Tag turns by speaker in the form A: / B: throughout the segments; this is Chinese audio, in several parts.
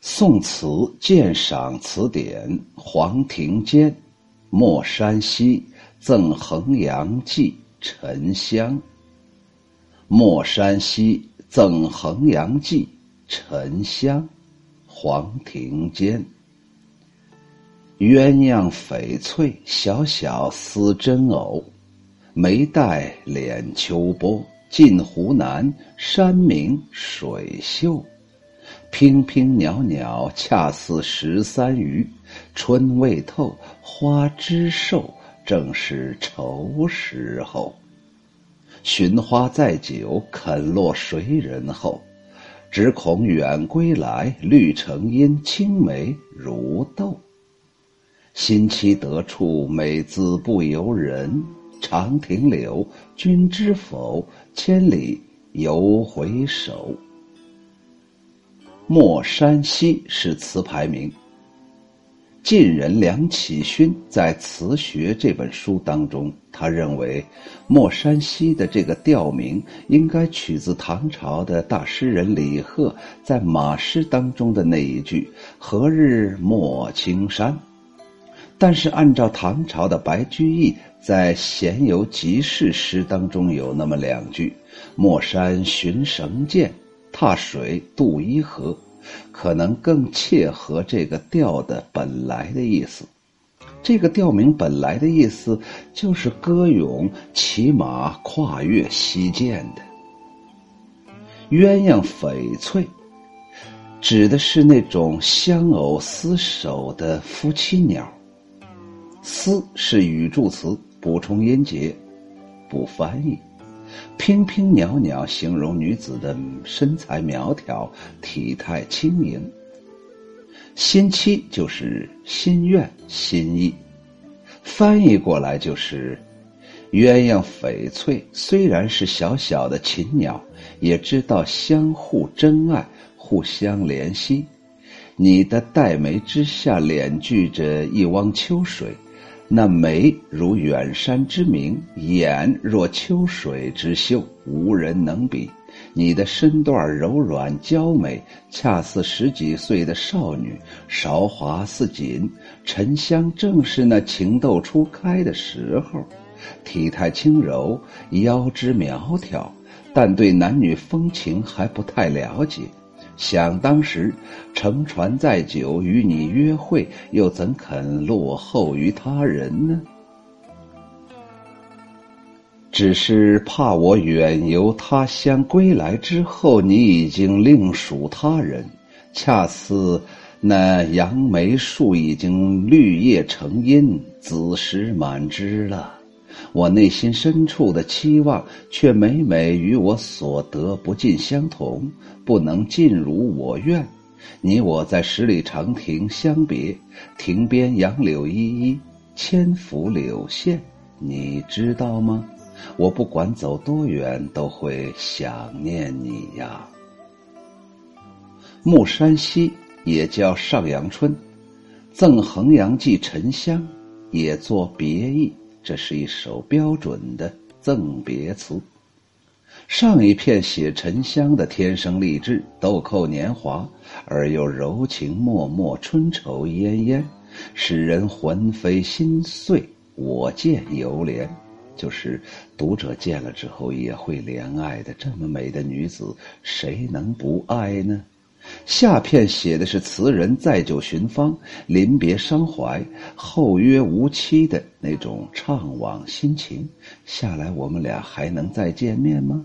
A: 宋词鉴赏词典，黄庭坚，《莫山西赠衡阳记》沉香。莫山西赠衡阳记，沉香，黄庭坚。鸳鸯翡翠，小小似真藕，眉黛脸秋波，近湖南，山明水秀。娉娉袅袅，恰似十三余。春未透，花枝瘦，正是愁时候。寻花载酒，肯落谁人后？只恐远归来，绿成阴，青梅如豆。新期得处，美姿不由人。长亭柳，君知否？千里犹回首。莫山西是词牌名。晋人梁启勋在《词学》这本书当中，他认为莫山西的这个调名应该取自唐朝的大诗人李贺在《马诗》当中的那一句“何日莫青山”。但是，按照唐朝的白居易在《闲游集市》诗当中有那么两句：“莫山寻绳箭。”踏水渡伊河，可能更切合这个调的本来的意思。这个调名本来的意思就是歌咏骑马跨越西涧的。鸳鸯翡翠，指的是那种相偶厮守的夫妻鸟。厮是语助词，补充音节，不翻译。娉娉袅袅形容女子的身材苗条、体态轻盈。心期就是心愿、心意，翻译过来就是鸳鸯翡翠。虽然是小小的禽鸟，也知道相互珍爱、互相怜惜。你的黛眉之下敛聚着一汪秋水。那眉如远山之明，眼若秋水之秀，无人能比。你的身段柔软娇美，恰似十几岁的少女，韶华似锦。沉香正是那情窦初开的时候，体态轻柔，腰肢苗条，但对男女风情还不太了解。想当时，乘船载酒与你约会，又怎肯落后于他人呢？只是怕我远游他乡归来之后，你已经另属他人，恰似那杨梅树已经绿叶成荫，子时满枝了。我内心深处的期望，却每每与我所得不尽相同，不能尽如我愿。你我在十里长亭相别，亭边杨柳依依，千幅柳线，你知道吗？我不管走多远，都会想念你呀。木山西也叫上阳春，赠衡阳寄沉香，也作别意。这是一首标准的赠别词。上一片写沉香的天生丽质、豆蔻年华，而又柔情脉脉、春愁恹恹，使人魂飞心碎。我见犹怜，就是读者见了之后也会怜爱的。这么美的女子，谁能不爱呢？下片写的是词人载酒寻芳、临别伤怀、后约无期的那种怅惘心情。下来，我们俩还能再见面吗？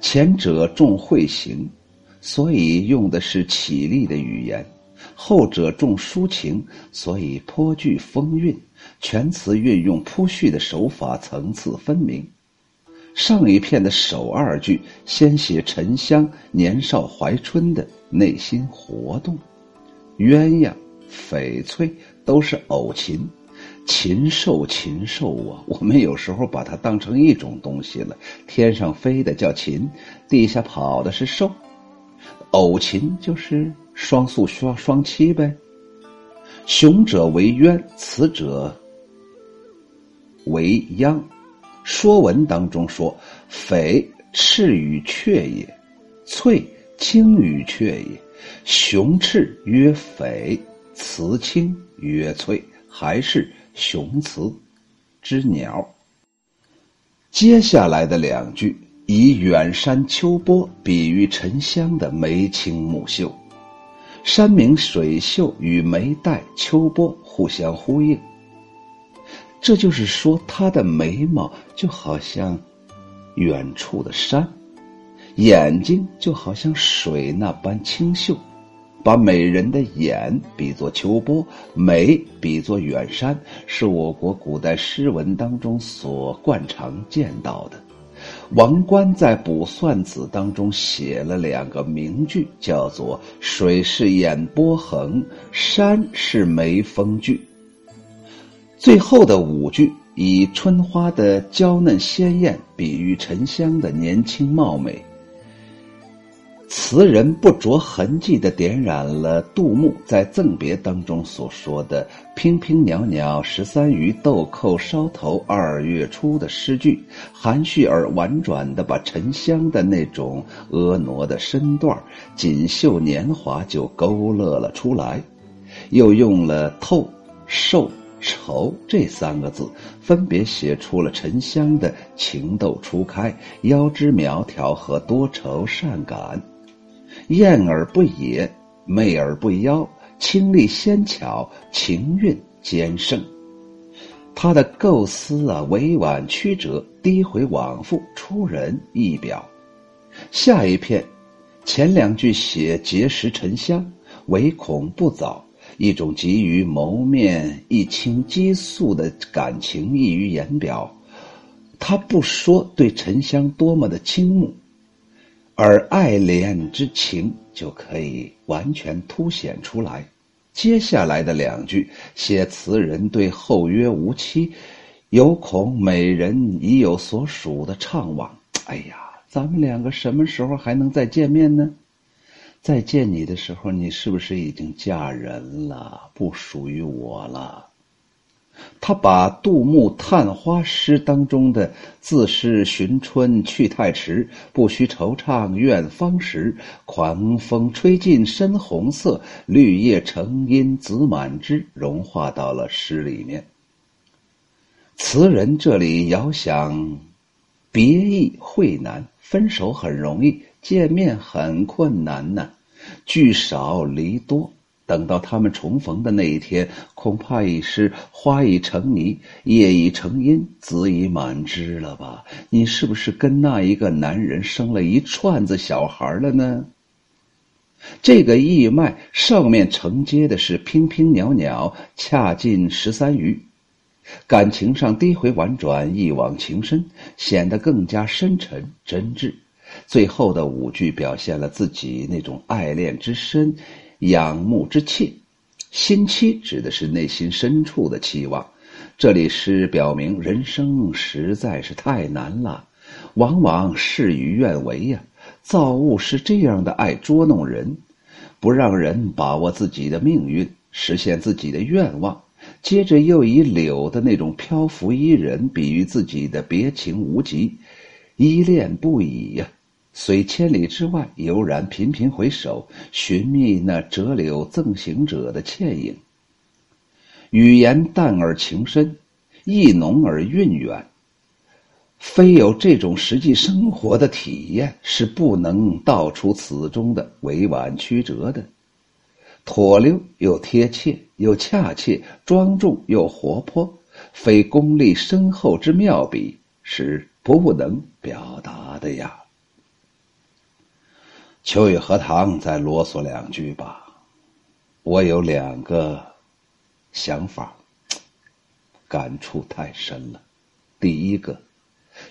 A: 前者重会行，所以用的是绮丽的语言；后者重抒情，所以颇具风韵。全词运用铺叙的手法，层次分明。上一片的首二句先写沉香年少怀春的内心活动，鸳鸯、翡翠都是偶禽，禽兽禽兽啊！我们有时候把它当成一种东西了，天上飞的叫禽，地下跑的是兽，偶禽就是双宿双双栖呗。雄者为鸳，雌者为鸯。《说文》当中说：“翡，赤与雀也；翠，青与雀也。雄赤曰翡，雌青曰翠，还是雄雌之鸟。接下来的两句以远山秋波比喻沉香的眉清目秀，山明水秀与眉黛秋波互相呼应。这就是说，他的眉毛就好像远处的山，眼睛就好像水那般清秀。把美人的眼比作秋波，眉比作远山，是我国古代诗文当中所惯常见到的。王观在《卜算子》当中写了两个名句，叫做“水是眼波横，山是眉峰聚”。最后的五句以春花的娇嫩鲜艳比喻沉香的年轻貌美。词人不着痕迹地点染了杜牧在赠别当中所说的“娉娉袅袅十三余，豆蔻梢头二月初”的诗句，含蓄而婉转地把沉香的那种婀娜的身段、锦绣年华就勾勒了出来，又用了“透”“瘦”“愁”这三个字，分别写出了沉香的情窦初开、腰肢苗条和多愁善感。艳而不野，媚而不妖，清丽纤巧，情韵兼胜。他的构思啊，委婉曲折，低回往复，出人意表。下一片，前两句写结识沉香，唯恐不早，一种急于谋面一清激素的感情溢于言表。他不说对沉香多么的倾慕。而爱恋之情就可以完全凸显出来。接下来的两句写词人对后约无期，有恐美人已有所属的怅惘。哎呀，咱们两个什么时候还能再见面呢？再见你的时候，你是不是已经嫁人了，不属于我了？他把杜牧探花诗当中的“自是寻春去太迟，不须惆怅怨芳时。狂风吹尽深红色，绿叶成荫子满枝”融化到了诗里面。词人这里遥想，别意会难，分手很容易，见面很困难呢，聚少离多。等到他们重逢的那一天，恐怕已是花已成泥，叶已成荫，子已满枝了吧？你是不是跟那一个男人生了一串子小孩了呢？这个义脉上面承接的是娉娉袅袅，恰近十三余，感情上低回婉转，一往情深，显得更加深沉真挚。最后的五句表现了自己那种爱恋之深。仰慕之切，心期指的是内心深处的期望。这里是表明人生实在是太难了，往往事与愿违呀。造物是这样的爱捉弄人，不让人把握自己的命运，实现自己的愿望。接着又以柳的那种漂浮依人，比喻自己的别情无极，依恋不已呀。虽千里之外，悠然频频回首，寻觅那折柳赠行者的倩影。语言淡而情深，意浓而韵远。非有这种实际生活的体验，是不能道出此中的委婉曲折的。妥溜又贴切，又恰切，庄重又活泼，非功力深厚之妙笔，是不能表达的呀。秋雨荷塘，再啰嗦两句吧。我有两个想法，感触太深了。第一个，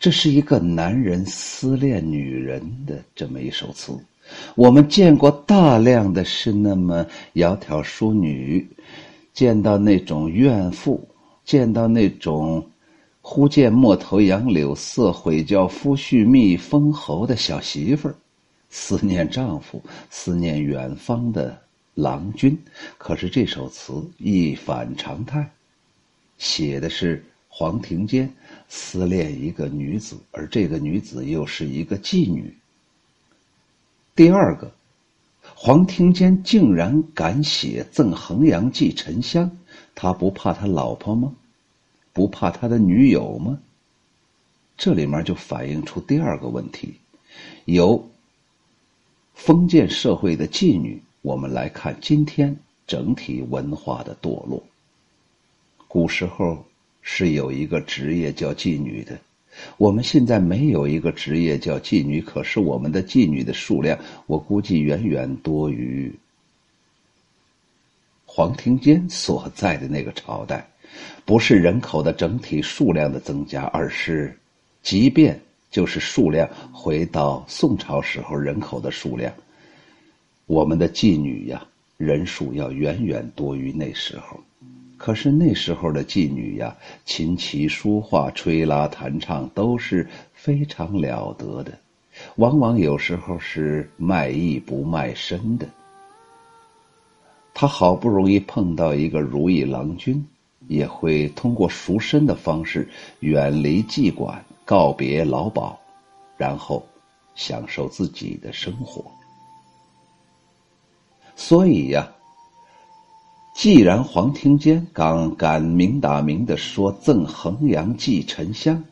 A: 这是一个男人思念女人的这么一首词。我们见过大量的是那么窈窕淑女，见到那种怨妇，见到那种忽见陌头杨柳色，悔教夫婿觅封侯的小媳妇儿。思念丈夫，思念远方的郎君。可是这首词一反常态，写的是黄庭坚思念一个女子，而这个女子又是一个妓女。第二个，黄庭坚竟然敢写《赠衡阳寄》沉香，他不怕他老婆吗？不怕他的女友吗？这里面就反映出第二个问题：由封建社会的妓女，我们来看今天整体文化的堕落。古时候是有一个职业叫妓女的。我们现在没有一个职业叫妓女，可是我们的妓女的数量，我估计远远多于黄庭坚所在的那个朝代。不是人口的整体数量的增加，而是，即便就是数量回到宋朝时候人口的数量，我们的妓女呀人数要远远多于那时候。可是那时候的妓女呀，琴棋书画、吹拉弹唱都是非常了得的，往往有时候是卖艺不卖身的。他好不容易碰到一个如意郎君，也会通过赎身的方式远离妓馆，告别劳保，然后享受自己的生活。所以呀。既然黄庭坚刚敢明打明的说赠衡阳寄沉香，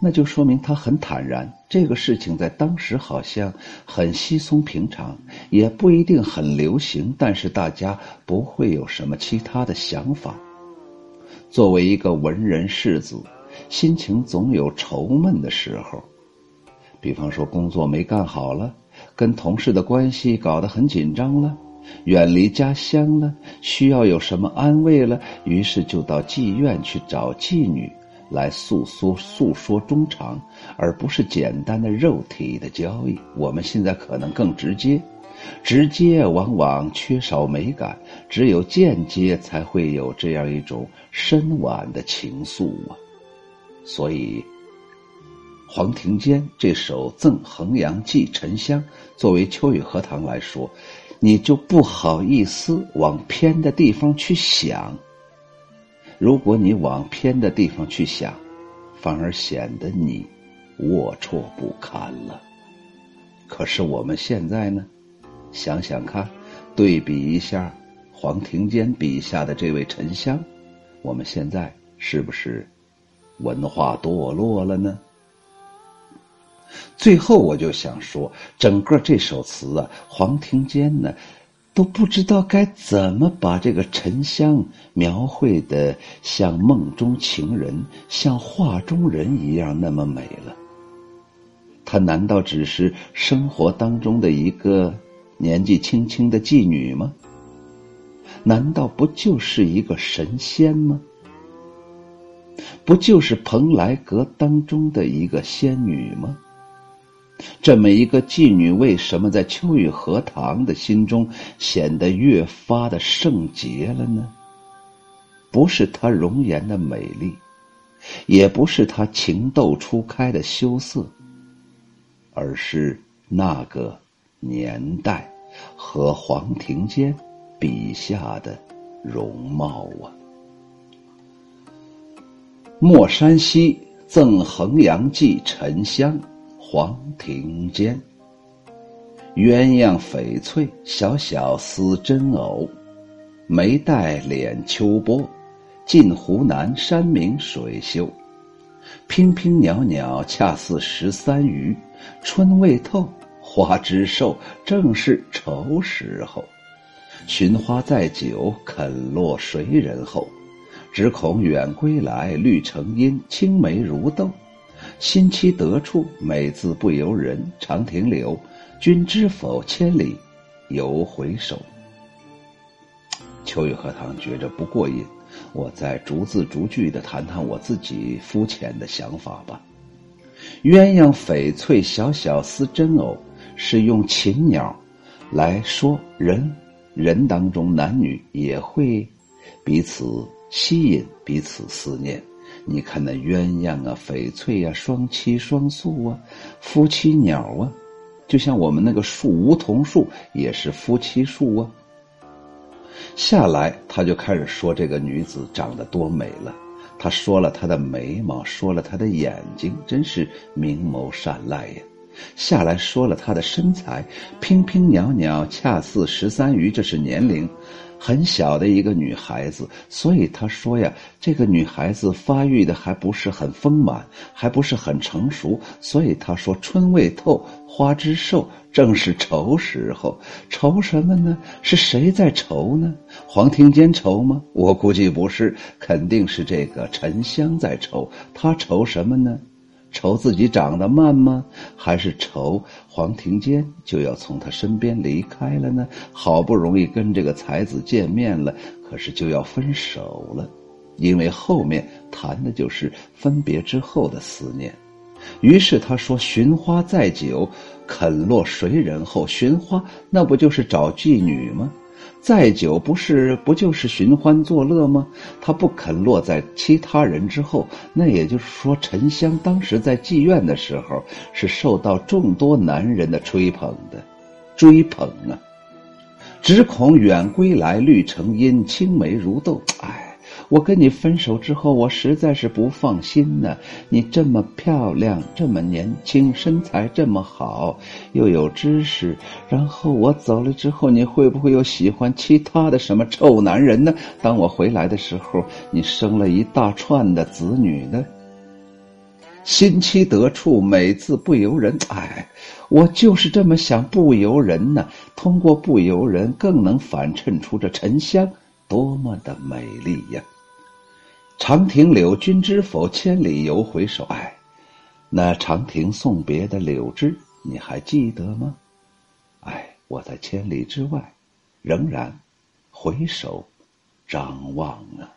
A: 那就说明他很坦然。这个事情在当时好像很稀松平常，也不一定很流行，但是大家不会有什么其他的想法。作为一个文人士子，心情总有愁闷的时候，比方说工作没干好了，跟同事的关系搞得很紧张了。远离家乡了，需要有什么安慰了，于是就到妓院去找妓女来诉说诉说衷肠，而不是简单的肉体的交易。我们现在可能更直接，直接往往缺少美感，只有间接才会有这样一种深婉的情愫啊。所以，黄庭坚这首《赠衡阳寄沉香》，作为秋雨荷塘来说。你就不好意思往偏的地方去想。如果你往偏的地方去想，反而显得你龌龊不堪了。可是我们现在呢？想想看，对比一下黄庭坚笔下的这位沉香，我们现在是不是文化堕落了呢？最后，我就想说，整个这首词啊，黄庭坚呢，都不知道该怎么把这个沉香描绘的像梦中情人、像画中人一样那么美了。她难道只是生活当中的一个年纪轻轻的妓女吗？难道不就是一个神仙吗？不就是蓬莱阁当中的一个仙女吗？这么一个妓女，为什么在秋雨荷塘的心中显得越发的圣洁了呢？不是她容颜的美丽，也不是她情窦初开的羞涩，而是那个年代和黄庭坚笔下的容貌啊！莫山西赠衡阳记沉香。黄庭坚，鸳鸯翡翠，小小思真偶，眉黛敛秋波，近湖南山明水秀，娉娉袅袅，恰似十三余。春未透，花枝瘦，正是愁时候。寻花载酒，肯落谁人后？只恐远归来，绿成荫，青梅如豆。新期得处，美自不由人。长亭柳，君知否？千里犹回首。秋雨荷塘觉着不过瘾，我再逐字逐句的谈谈我自己肤浅的想法吧。鸳鸯翡翠，小小似真藕，是用禽鸟来说人，人当中男女也会彼此吸引，彼此思念。你看那鸳鸯啊，翡翠啊，双栖双宿啊，夫妻鸟啊，就像我们那个树梧桐树也是夫妻树啊。下来他就开始说这个女子长得多美了，他说了她的眉毛，说了她的眼睛，真是明眸善睐呀。下来说了她的身材，娉娉袅袅，恰似十三余，这是年龄。很小的一个女孩子，所以他说呀，这个女孩子发育的还不是很丰满，还不是很成熟，所以他说春未透，花枝瘦，正是愁时候。愁什么呢？是谁在愁呢？黄庭坚愁吗？我估计不是，肯定是这个沉香在愁。他愁什么呢？愁自己长得慢吗？还是愁黄庭坚就要从他身边离开了呢？好不容易跟这个才子见面了，可是就要分手了，因为后面谈的就是分别之后的思念。于是他说：“寻花载酒，肯落谁人后？寻花那不就是找妓女吗？”再久不是不就是寻欢作乐吗？他不肯落在其他人之后，那也就是说，沉香当时在妓院的时候是受到众多男人的吹捧的，追捧啊！只恐远归来绿成荫，青梅如豆。哎。我跟你分手之后，我实在是不放心呢。你这么漂亮，这么年轻，身材这么好，又有知识，然后我走了之后，你会不会又喜欢其他的什么臭男人呢？当我回来的时候，你生了一大串的子女呢。心妻得处，美字不由人。哎，我就是这么想，不由人呢。通过不由人，更能反衬出这沉香多么的美丽呀。长亭柳，君知否？千里游回首。哎，那长亭送别的柳枝，你还记得吗？哎，我在千里之外，仍然回首张望啊。